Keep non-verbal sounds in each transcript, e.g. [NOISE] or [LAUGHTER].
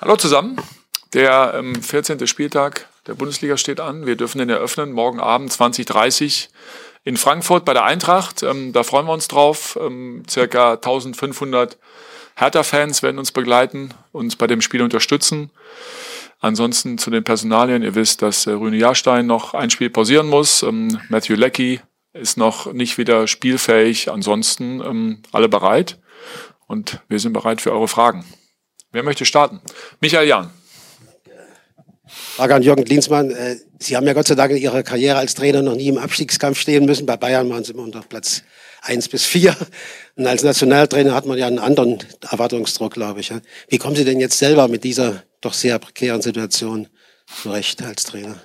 Hallo zusammen. Der ähm, 14. Spieltag der Bundesliga steht an. Wir dürfen ihn eröffnen morgen Abend 2030 in Frankfurt bei der Eintracht. Ähm, da freuen wir uns drauf. Ähm, circa 1500 Hertha-Fans werden uns begleiten, uns bei dem Spiel unterstützen. Ansonsten zu den Personalien. Ihr wisst, dass äh, Rüne Jahrstein noch ein Spiel pausieren muss. Ähm, Matthew Leckie ist noch nicht wieder spielfähig. Ansonsten ähm, alle bereit. Und wir sind bereit für eure Fragen. Wer möchte starten? Michael Jahn. Frage an Jürgen Klinsmann. Äh, Sie haben ja Gott sei Dank in Ihrer Karriere als Trainer noch nie im Abstiegskampf stehen müssen. Bei Bayern waren Sie immer unter Platz eins bis vier. Und als Nationaltrainer hat man ja einen anderen Erwartungsdruck, glaube ich. Wie kommen Sie denn jetzt selber mit dieser doch sehr prekären Situation zurecht als Trainer?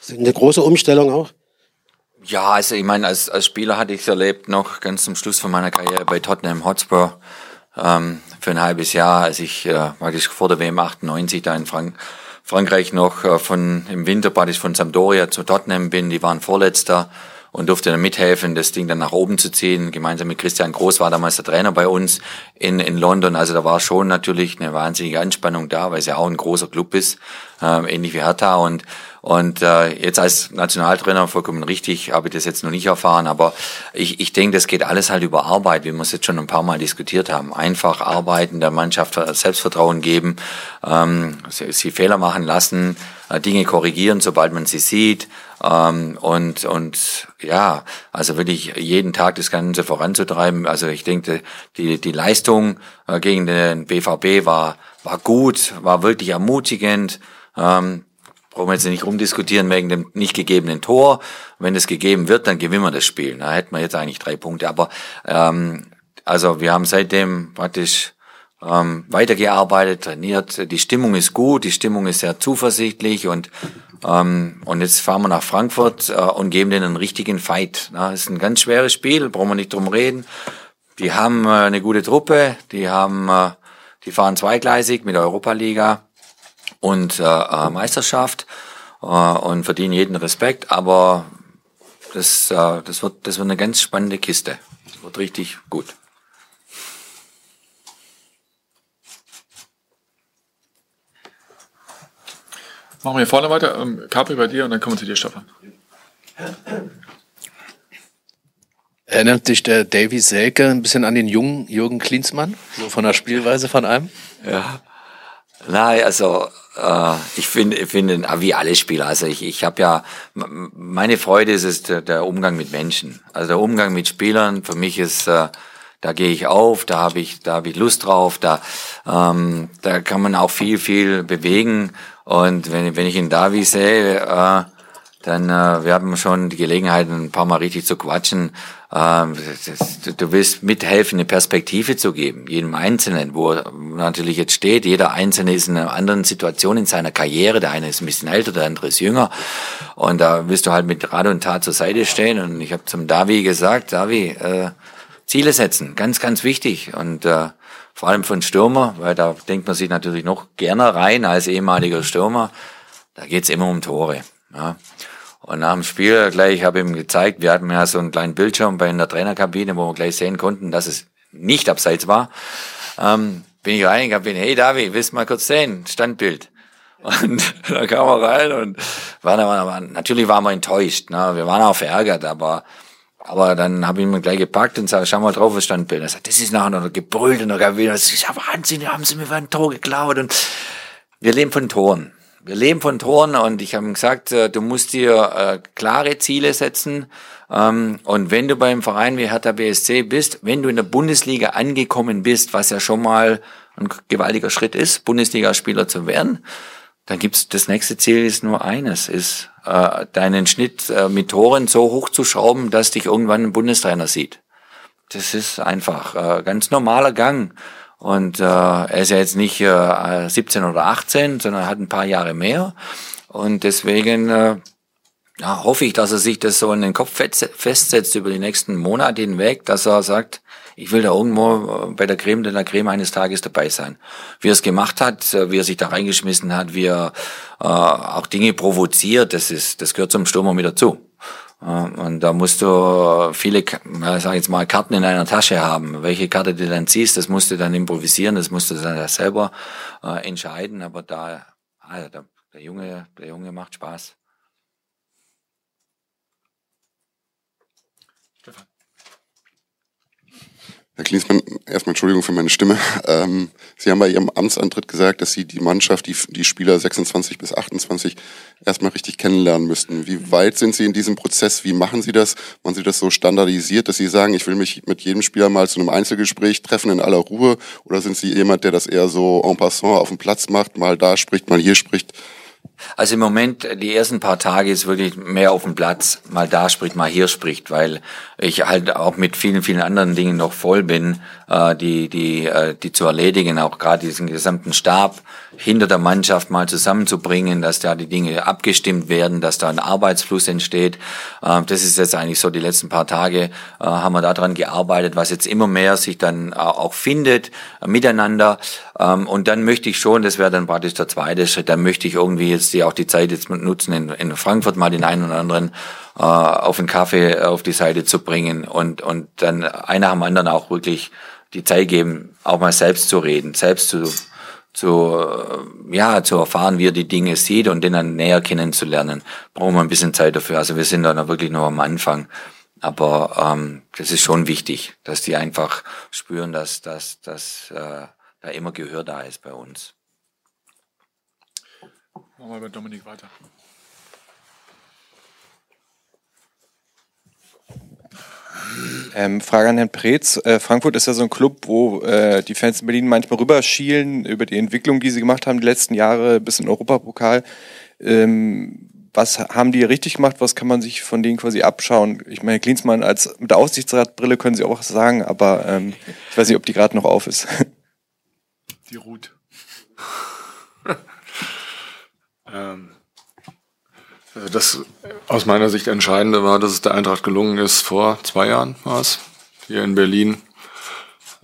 Ist eine große Umstellung auch? Ja, also ich meine, als, als Spieler hatte ich es erlebt, noch ganz zum Schluss von meiner Karriere bei Tottenham Hotspur ähm, für ein halbes Jahr, als ich äh, praktisch vor der WM 98 da in Frank Frankreich noch äh, von im Winter praktisch von Sampdoria zu Tottenham bin. Die waren Vorletzter und durfte dann mithelfen, das Ding dann nach oben zu ziehen. Gemeinsam mit Christian Groß war damals der Trainer bei uns in, in London. Also da war schon natürlich eine wahnsinnige Anspannung da, weil es ja auch ein großer Club ist, äh, ähnlich wie Hertha. Und und äh, jetzt als Nationaltrainer vollkommen richtig, habe ich das jetzt noch nicht erfahren, aber ich, ich denke, das geht alles halt über Arbeit, wie wir es jetzt schon ein paar Mal diskutiert haben. Einfach arbeiten, der Mannschaft Selbstvertrauen geben, ähm, sie, sie Fehler machen lassen, Dinge korrigieren, sobald man sie sieht. Ähm, und, und ja, also wirklich jeden Tag das Ganze voranzutreiben. Also ich denke, die, die Leistung äh, gegen den BVB war, war gut, war wirklich ermutigend. Ähm, brauchen wir jetzt nicht rumdiskutieren wegen dem nicht gegebenen Tor. Wenn es gegeben wird, dann gewinnen wir das Spiel. Da hätten wir jetzt eigentlich drei Punkte. Aber ähm, also wir haben seitdem praktisch ähm, weitergearbeitet, trainiert. Die Stimmung ist gut, die Stimmung ist sehr zuversichtlich und ähm, und jetzt fahren wir nach Frankfurt äh, und geben denen einen richtigen Fight. Das ist ein ganz schweres Spiel, brauchen wir nicht drum reden. Die haben äh, eine gute Truppe, die haben, äh, die fahren zweigleisig mit der Europaliga und äh, äh, Meisterschaft äh, und verdienen jeden Respekt, aber das, äh, das, wird, das wird eine ganz spannende Kiste. Das wird richtig gut. Machen wir vorne weiter. Ähm, Capri bei dir und dann kommen wir zu dir, Stefan. Erinnert dich der Davy Selke ein bisschen an den jungen Jürgen Klinsmann? So von der Spielweise von einem? Ja. Nein, also äh, ich finde, ich finde, wie alle Spieler. Also ich, ich habe ja meine Freude ist es der, der, Umgang mit Menschen. Also der Umgang mit Spielern. Für mich ist äh, da gehe ich auf, da habe ich, da habe ich Lust drauf, da, ähm, da kann man auch viel, viel bewegen. Und wenn, wenn ich ihn da wie sehe, äh, dann äh, wir haben schon die Gelegenheit, ein paar Mal richtig zu quatschen. Ähm, das, du willst mithelfen, eine Perspektive zu geben, jedem Einzelnen, wo er natürlich jetzt steht. Jeder Einzelne ist in einer anderen Situation in seiner Karriere. Der eine ist ein bisschen älter, der andere ist jünger. Und da willst du halt mit Rat und Tat zur Seite stehen. Und ich habe zum Davi gesagt, Davi, äh, Ziele setzen, ganz, ganz wichtig. Und äh, vor allem von Stürmer, weil da denkt man sich natürlich noch gerne rein als ehemaliger Stürmer. Da geht's immer um Tore. Ja. Und nach dem Spiel gleich habe ich ihm gezeigt, wir hatten ja so einen kleinen Bildschirm bei in der Trainerkabine, wo wir gleich sehen konnten, dass es nicht abseits war. Ähm, bin ich reingegangen, bin, hey David, willst du mal kurz sehen? Standbild. [LAUGHS] Und da kam er rein und war, war, natürlich waren wir enttäuscht. Ne? Wir waren auch verärgert, aber aber dann habe ich ihn gleich gepackt und sage, schau mal drauf, was Standbild. Er sagt, das ist nachher noch gebrüllt in der Kabine. Das ist ja Wahnsinn, haben sie mir ein Tor geklaut. Und wir leben von Toren. Wir leben von Toren und ich habe ihm gesagt, äh, du musst dir äh, klare Ziele setzen. Ähm, und wenn du beim Verein wie Hertha BSC bist, wenn du in der Bundesliga angekommen bist, was ja schon mal ein gewaltiger Schritt ist, Bundesligaspieler zu werden, dann gibt's das nächste Ziel ist nur eines, ist äh, deinen Schnitt äh, mit Toren so hoch zu schrauben, dass dich irgendwann ein Bundestrainer sieht. Das ist einfach äh, ganz normaler Gang. Und äh, er ist ja jetzt nicht äh, 17 oder 18, sondern hat ein paar Jahre mehr. Und deswegen äh, ja, hoffe ich, dass er sich das so in den Kopf festsetzt über die nächsten Monate hinweg, dass er sagt, ich will da irgendwo äh, bei der Creme de la Creme eines Tages dabei sein. Wie er es gemacht hat, äh, wie er sich da reingeschmissen hat, wie er äh, auch Dinge provoziert, das ist, das gehört zum Stürmer mit dazu. Und da musst du viele, sag ich jetzt mal, Karten in einer Tasche haben. Welche Karte du dann ziehst, das musst du dann improvisieren, das musst du dann selber äh, entscheiden. Aber da, also der, der Junge, der Junge macht Spaß. Herr Klinsmann, erstmal Entschuldigung für meine Stimme. [LAUGHS] Ähm, Sie haben bei Ihrem Amtsantritt gesagt, dass Sie die Mannschaft, die, die Spieler 26 bis 28 erstmal richtig kennenlernen müssten. Wie weit sind Sie in diesem Prozess? Wie machen Sie das? Machen Sie das so standardisiert, dass Sie sagen, ich will mich mit jedem Spieler mal zu einem Einzelgespräch treffen in aller Ruhe? Oder sind Sie jemand, der das eher so en passant auf dem Platz macht, mal da spricht, mal hier spricht? Also im Moment, die ersten paar Tage ist wirklich mehr auf dem Platz, mal da spricht, mal hier spricht, weil ich halt auch mit vielen, vielen anderen Dingen noch voll bin, äh, die, die, äh, die zu erledigen, auch gerade diesen gesamten Stab hinter der Mannschaft mal zusammenzubringen, dass da die Dinge abgestimmt werden, dass da ein Arbeitsfluss entsteht. Äh, das ist jetzt eigentlich so die letzten paar Tage, äh, haben wir daran gearbeitet, was jetzt immer mehr sich dann äh, auch findet, äh, miteinander. Ähm, und dann möchte ich schon, das wäre dann praktisch der zweite Schritt, dann möchte ich irgendwie jetzt die, auch die Zeit jetzt nutzen, in, Frankfurt mal den einen oder anderen auf einen Kaffee auf die Seite zu bringen und, und dann einer am anderen auch wirklich die Zeit geben, auch mal selbst zu reden, selbst zu, zu, ja, zu erfahren, wie er die Dinge sieht und den dann näher kennenzulernen. Brauchen wir ein bisschen Zeit dafür. Also wir sind da noch wirklich nur am Anfang. Aber ähm, das ist schon wichtig, dass die einfach spüren, dass, dass, dass äh, da immer Gehör da ist bei uns. Machen wir mit Dominik weiter. Ähm, Frage an Herrn Preetz. Äh, Frankfurt ist ja so ein Club, wo äh, die Fans in Berlin manchmal rüberschielen über die Entwicklung, die sie gemacht haben die letzten Jahre bis in Europapokal. Ähm, was haben die richtig gemacht? Was kann man sich von denen quasi abschauen? Ich meine, Klinsmann als mit der Aussichtsratbrille können Sie auch was sagen, aber ähm, ich weiß nicht, ob die gerade noch auf ist. Die ruht. [LAUGHS] ähm, das aus meiner Sicht Entscheidende war, dass es der Eintracht gelungen ist, vor zwei Jahren war es, hier in Berlin,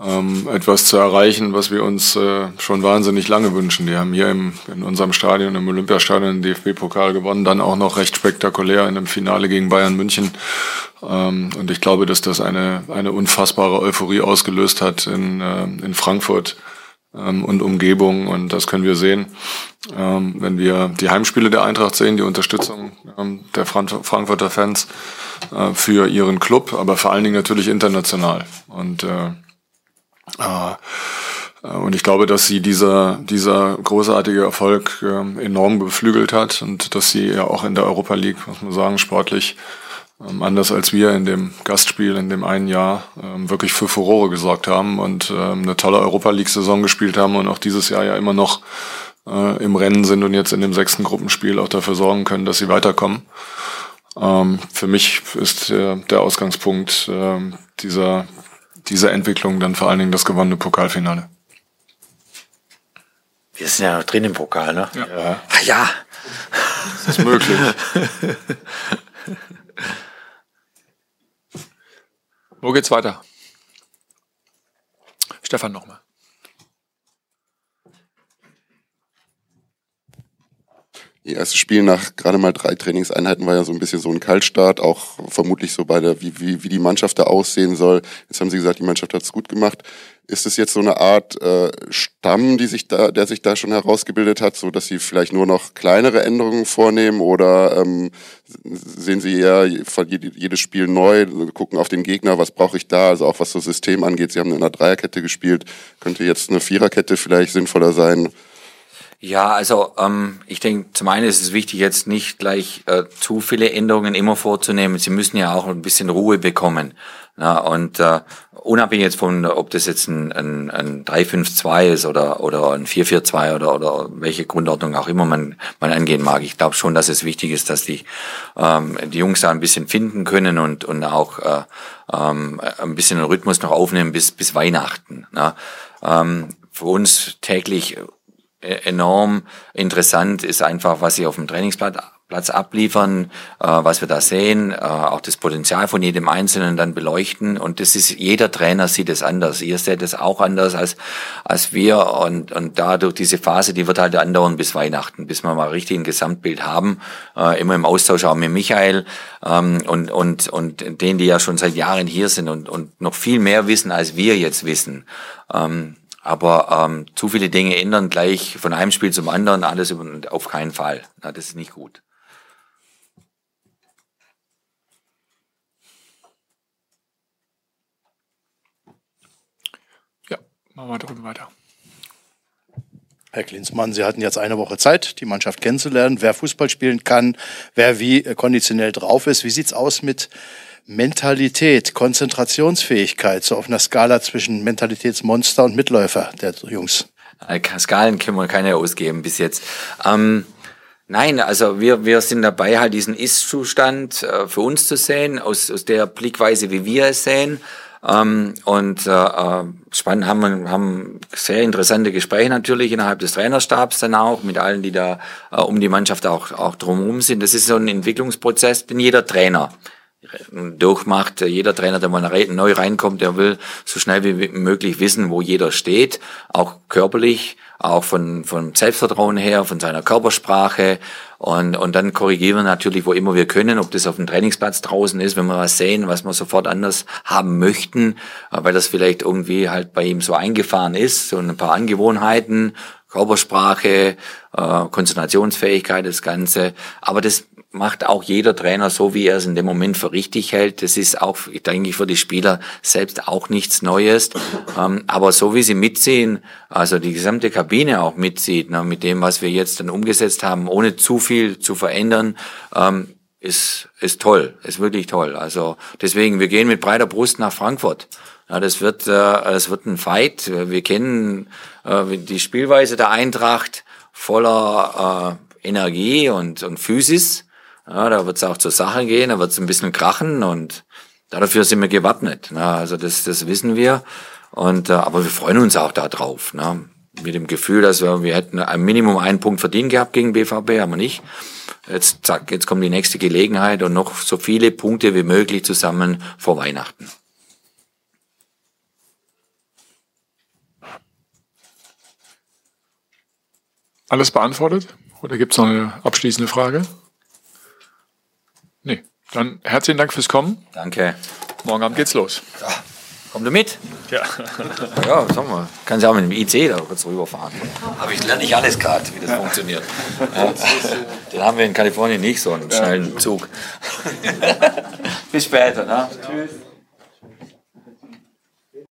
ähm, etwas zu erreichen, was wir uns äh, schon wahnsinnig lange wünschen. Die haben hier im, in unserem Stadion, im Olympiastadion, den DFB-Pokal gewonnen, dann auch noch recht spektakulär in einem Finale gegen Bayern München. Ähm, und ich glaube, dass das eine, eine unfassbare Euphorie ausgelöst hat in, äh, in Frankfurt ähm, und Umgebung. Und das können wir sehen, ähm, wenn wir die Heimspiele der Eintracht sehen, die Unterstützung ähm, der Frankfurter Fans äh, für ihren Club, aber vor allen Dingen natürlich international. Und äh, äh, und ich glaube, dass sie dieser, dieser großartige Erfolg äh, enorm beflügelt hat und dass sie ja auch in der Europa League, muss man sagen, sportlich ähm, anders als wir in dem Gastspiel in dem einen Jahr ähm, wirklich für Furore gesorgt haben und ähm, eine tolle Europa League-Saison gespielt haben und auch dieses Jahr ja immer noch äh, im Rennen sind und jetzt in dem sechsten Gruppenspiel auch dafür sorgen können, dass sie weiterkommen. Ähm, für mich ist der, der Ausgangspunkt äh, dieser, dieser Entwicklung dann vor allen Dingen das gewonnene Pokalfinale. Wir sind ja noch drin im Pokal, ne? Ja. ja. Ah, ja. Das ist möglich. [LAUGHS] Wo geht's weiter? Stefan nochmal. Ihr erstes Spiel nach gerade mal drei Trainingseinheiten war ja so ein bisschen so ein Kaltstart, auch vermutlich so bei der, wie, wie, wie die Mannschaft da aussehen soll. Jetzt haben Sie gesagt, die Mannschaft hat es gut gemacht. Ist es jetzt so eine Art äh, Stamm, die sich da, der sich da schon herausgebildet hat, so dass Sie vielleicht nur noch kleinere Änderungen vornehmen oder ähm, sehen Sie eher jedes Spiel neu, gucken auf den Gegner, was brauche ich da, also auch was das System angeht. Sie haben in einer Dreierkette gespielt, könnte jetzt eine Viererkette vielleicht sinnvoller sein. Ja, also ähm, ich denke, zum einen ist es wichtig, jetzt nicht gleich äh, zu viele Änderungen immer vorzunehmen. Sie müssen ja auch ein bisschen Ruhe bekommen. Na, und äh, unabhängig jetzt von, ob das jetzt ein, ein, ein 3-5-2 ist oder, oder ein 4-4-2 oder, oder welche Grundordnung auch immer man, man angehen mag. Ich glaube schon, dass es wichtig ist, dass die, ähm, die Jungs da ein bisschen finden können und, und auch äh, ähm, ein bisschen den Rhythmus noch aufnehmen bis, bis Weihnachten. Na. Ähm, für uns täglich enorm interessant ist einfach, was sie auf dem Trainingsplatz Platz abliefern, äh, was wir da sehen, äh, auch das Potenzial von jedem Einzelnen dann beleuchten. Und das ist, jeder Trainer sieht es anders. Ihr seht es auch anders als, als wir. Und, und dadurch diese Phase, die wird halt andauern bis Weihnachten, bis wir mal richtig ein Gesamtbild haben. Äh, immer im Austausch auch mit Michael ähm, und, und, und denen, die ja schon seit Jahren hier sind und, und noch viel mehr wissen, als wir jetzt wissen. Ähm, aber ähm, zu viele Dinge ändern gleich von einem Spiel zum anderen, alles auf keinen Fall. Na, das ist nicht gut. Machen wir drüben weiter. Herr Klinsmann, Sie hatten jetzt eine Woche Zeit, die Mannschaft kennenzulernen, wer Fußball spielen kann, wer wie konditionell drauf ist. Wie sieht's aus mit Mentalität, Konzentrationsfähigkeit, so auf einer Skala zwischen Mentalitätsmonster und Mitläufer der Jungs? Äh, Skalen können wir keine ausgeben bis jetzt. Ähm Nein, also wir, wir sind dabei, halt diesen Ist-Zustand äh, für uns zu sehen, aus, aus der Blickweise, wie wir es sehen. Ähm, und äh, äh, spannend haben wir haben sehr interessante Gespräche natürlich innerhalb des Trainerstabs dann auch mit allen, die da äh, um die Mannschaft auch auch drumherum sind. Das ist so ein Entwicklungsprozess, den jeder Trainer durchmacht. Jeder Trainer, der mal neu reinkommt, der will so schnell wie möglich wissen, wo jeder steht, auch körperlich, auch von, von Selbstvertrauen her, von seiner Körpersprache. Und, und dann korrigieren wir natürlich, wo immer wir können, ob das auf dem Trainingsplatz draußen ist, wenn wir was sehen, was wir sofort anders haben möchten, weil das vielleicht irgendwie halt bei ihm so eingefahren ist, so ein paar Angewohnheiten, Körpersprache, äh, Konzentrationsfähigkeit, das Ganze. Aber das macht auch jeder Trainer so, wie er es in dem Moment für richtig hält. Das ist auch, ich denke, für die Spieler selbst auch nichts Neues. Ähm, aber so wie sie mitziehen, also die gesamte Kabine auch mitzieht, ne, mit dem, was wir jetzt dann umgesetzt haben, ohne zu viel zu verändern, ähm, ist, ist toll, ist wirklich toll. Also deswegen, wir gehen mit breiter Brust nach Frankfurt. Ja, das wird, äh, wird ein Fight. Wir kennen äh, die Spielweise der Eintracht voller äh, Energie und, und Physis. Ja, da wird es auch zur Sache gehen, da wird es ein bisschen krachen und dafür sind wir gewappnet. Ne? Also das, das wissen wir. Und, äh, aber wir freuen uns auch darauf. Ne? Mit dem Gefühl, dass wir, wir hätten ein Minimum einen Punkt verdient gehabt gegen BVB, haben wir nicht. Jetzt, zack, jetzt kommt die nächste Gelegenheit und noch so viele Punkte wie möglich zusammen vor Weihnachten. Alles beantwortet? Oder gibt es noch eine abschließende Frage? Nee. Dann herzlichen Dank fürs Kommen. Danke. Morgen Abend geht's los. Ja. Komm du mit? Ja. [LAUGHS] ja, sag mal. Kannst ja auch mit dem IC da kurz rüberfahren. Aber ich lerne nicht alles gerade, wie das ja. funktioniert. Ja. Den haben wir in Kalifornien nicht, so einen schnellen Zug. [LAUGHS] Bis später. Ne? Tschüss.